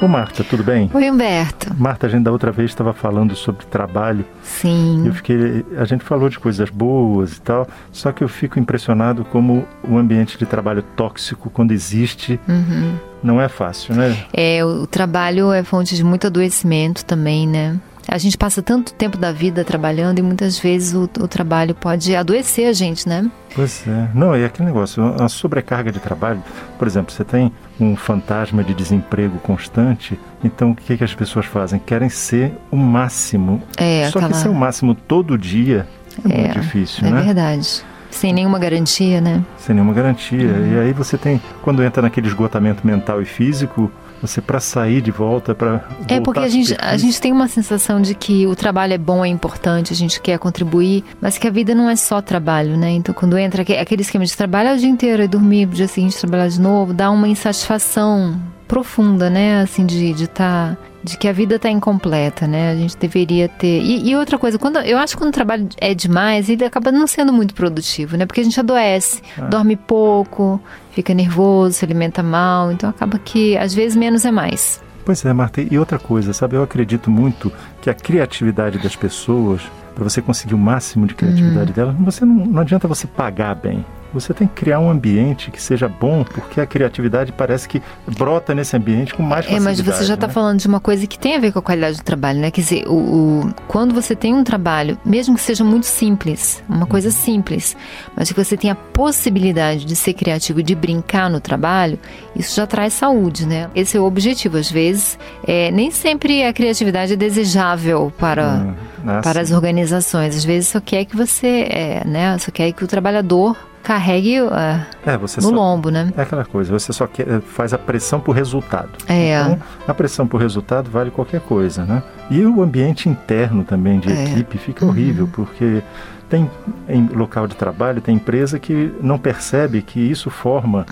Ô Marta, tudo bem? Oi, Humberto. Marta, a gente da outra vez estava falando sobre trabalho. Sim. Eu fiquei, a gente falou de coisas boas e tal, só que eu fico impressionado como o ambiente de trabalho tóxico, quando existe, Uhum. não é fácil, né? É, o trabalho é fonte de muito adoecimento também, né? A gente passa tanto tempo da vida trabalhando e muitas vezes o, o trabalho pode adoecer a gente, né? Pois é. Não, é aquele negócio, a sobrecarga de trabalho. Por exemplo, você tem um fantasma de desemprego constante, então o que, que as pessoas fazem? Querem ser o máximo. É, Só aquela... que ser o máximo todo dia é, É, muito difícil, É né? verdade. Sem nenhuma garantia, né? Sem nenhuma garantia. Uhum. E aí você tem, quando entra naquele esgotamento mental e físico, você para sair de volta, para É porque a gente, a gente tem uma sensação de que o trabalho é bom, é importante, a gente quer contribuir, mas que a vida não é só trabalho, né? Então quando entra aque- aquele esquema de trabalhar o dia inteiro e dormir no dia seguinte trabalhar de novo, dá uma insatisfação profunda, né? Assim, de de tá, de que a vida tá incompleta, né? A gente deveria ter. E, e outra coisa, quando eu acho que quando o trabalho é demais, ele acaba não sendo muito produtivo, né? Porque a gente adoece, Ah. dorme pouco, fica nervoso, se alimenta mal, então acaba que às vezes menos é mais. Pois é, Marta. E outra coisa, sabe? Eu acredito muito que a criatividade das pessoas, para você conseguir o máximo de criatividade Uhum. delas, você não, não adianta você pagar bem. Você tem que criar um ambiente que seja bom, porque a criatividade parece que brota nesse ambiente com mais É, facilidade. mas você já está né? falando de uma coisa que tem a ver com a qualidade do trabalho, né? Quer dizer, o, o- quando você tem um trabalho, mesmo que seja muito simples, uma coisa Uhum. simples, mas que você tem a possibilidade de ser criativo e de brincar no trabalho, isso já traz saúde, né? Esse é o objetivo. Às vezes, é, nem sempre a criatividade é desejável para, Hum, ah, para as organizações. Às vezes só quer que você, é, né? Só quer que o trabalhador carregue é, É, você no só, lombo, né? É aquela coisa, você só quer, faz a pressão por resultado. É. Então, a pressão por resultado vale qualquer coisa, né? E o ambiente interno também de É. equipe fica horrível, porque tem em local de trabalho, tem empresa que não percebe que isso forma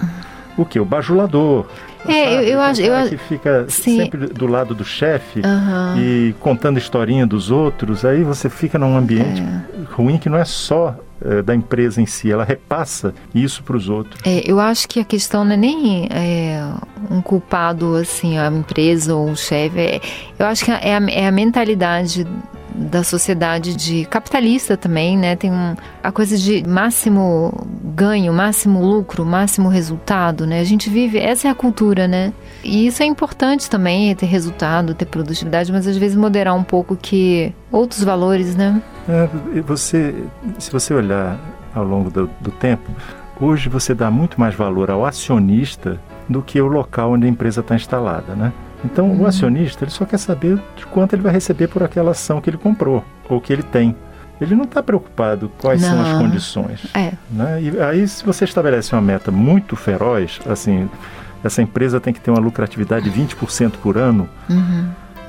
o que? O bajulador. É, eu- eu O acho- eu acho- que fica sim. sempre do lado do chefe Aham. e contando historinha dos outros, aí você fica num ambiente ruim que não é só eh, da empresa em si, ela repassa isso para os outros. É, eu acho que a questão não é nem é, um culpado, assim, a empresa ou o chefe. É, eu acho que é a, é a mentalidade da sociedade de capitalista também, né? Tem um, a coisa de máximo ganho, máximo lucro, máximo resultado, né? A gente vive, essa é a cultura, né? E isso é importante também, ter resultado, ter produtividade, mas às vezes moderar um pouco que outros valores, né? É, você, se você olhar ao longo do, do tempo, hoje você dá muito mais valor ao acionista do que o local onde a empresa está instalada, né? Então o acionista ele só quer saber de quanto ele vai receber por aquela ação que ele comprou ou que ele tem. Ele não está preocupado quais são as Não. condições. É. Né? E aí, se você estabelece uma meta muito feroz, assim, essa empresa tem que ter uma lucratividade de 20% por ano, Uhum.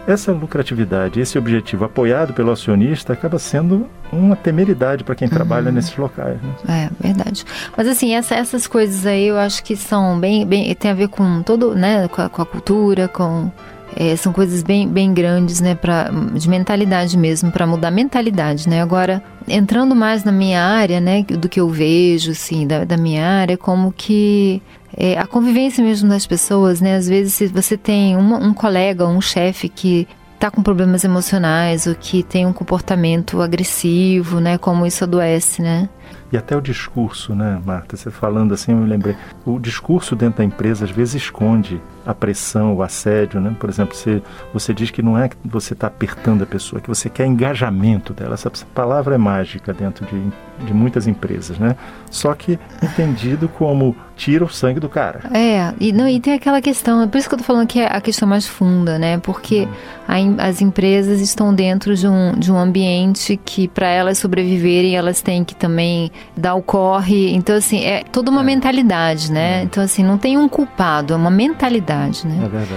Essa lucratividade, esse objetivo apoiado pelo acionista acaba sendo uma temeridade para quem trabalha nesses locais. Né? É, verdade. Mas assim, essa- essas coisas aí eu acho que são bem, bem tem a ver com todo, né, com a, com a cultura, com é, são coisas bem, bem grandes, né, pra, de mentalidade mesmo, para mudar a mentalidade, né? Agora, entrando mais na minha área, né, do que eu vejo, assim, da, da minha área, como que é, a convivência mesmo das pessoas, né? Às vezes, se você tem uma- um colega, um chefe que tá com problemas emocionais ou que tem um comportamento agressivo, né? Como isso adoece, né? E até o discurso, né, Marta? Você falando assim, eu me lembrei. O discurso dentro da empresa às vezes esconde a pressão, o assédio, né? Por exemplo, você, você diz que não é que você está apertando a pessoa, que você quer engajamento dela. Essa palavra é mágica dentro de, de muitas empresas, né? Só que entendido como tira o sangue do cara. É, e, não, e tem aquela questão, é por isso que eu tô falando que é a questão mais funda, né? Porque a em- as empresas estão dentro de um, de um ambiente que, para elas sobreviverem, elas têm que também dar o corre. Então, assim, é toda uma mentalidade, né? Então, assim, não tem um culpado, é uma mentalidade, É né? verdade,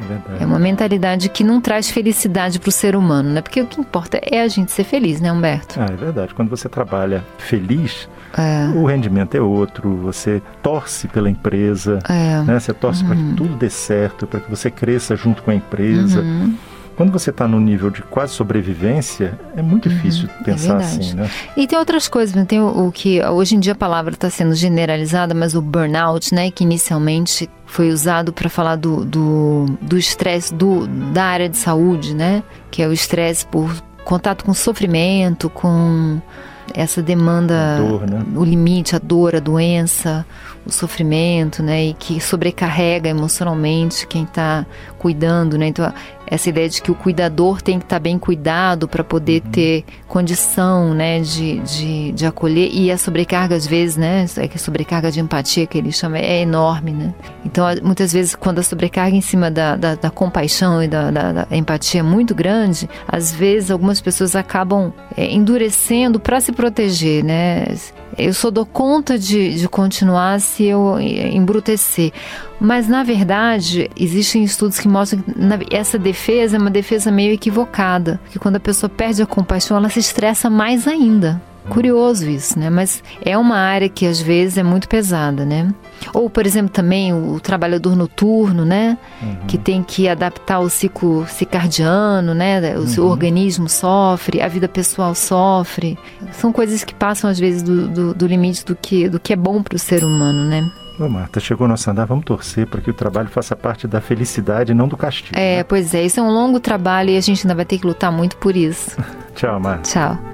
é verdade. É uma mentalidade que não traz felicidade pro ser humano, né? Porque o que importa é a gente ser feliz, né, Humberto? Ah, é verdade. Quando você trabalha feliz, É, o rendimento é outro, você torce pela empresa, é. né? Você torce para que tudo dê certo, para que você cresça junto com a empresa. Uhum. Quando você está no nível de quase sobrevivência, é muito uhum, difícil é pensar é assim, né? E tem outras coisas, né? tem o, o que hoje em dia a palavra está sendo generalizada, mas o burnout, né, que inicialmente foi usado para falar do estresse do, do, da área de saúde, né? Que é o estresse por contato com sofrimento, com essa demanda, dor, né? o limite, a dor, a doença, o sofrimento, né? E que sobrecarrega emocionalmente quem está cuidando, né? Então, essa ideia de que o cuidador tem que estar tá bem cuidado para poder uhum. ter condição, né? De, de, de acolher. E a sobrecarga, às vezes, né? É que a sobrecarga de empatia que ele chama é enorme, né? Então, muitas vezes, quando a sobrecarga em cima da, da, da compaixão e da, da, da, empatia é muito grande, às vezes algumas pessoas acabam é, endurecendo para se proteger, né? Eu só dou conta de, de continuar se eu embrutecer. Mas, na verdade, existem estudos que mostram que essa defesa é uma defesa meio equivocada. Que quando a pessoa perde a compaixão, ela se estressa mais ainda. Curioso isso, né? Mas é uma área que às vezes é muito pesada, né? Ou, por exemplo, também o, trabalhador noturno, né? Uhum. Que tem que adaptar o ciclo circadiano, né? O uhum. seu organismo sofre, a vida pessoal sofre. São coisas que passam às vezes do, do, do limite do que, do que é bom para o ser humano, né? Ô Marta, chegou nosso andar, vamos torcer para que o trabalho faça parte da felicidade e não do castigo. É, né? pois é, isso é um longo trabalho e a gente ainda vai ter que lutar muito por isso. Tchau, Marta. Tchau.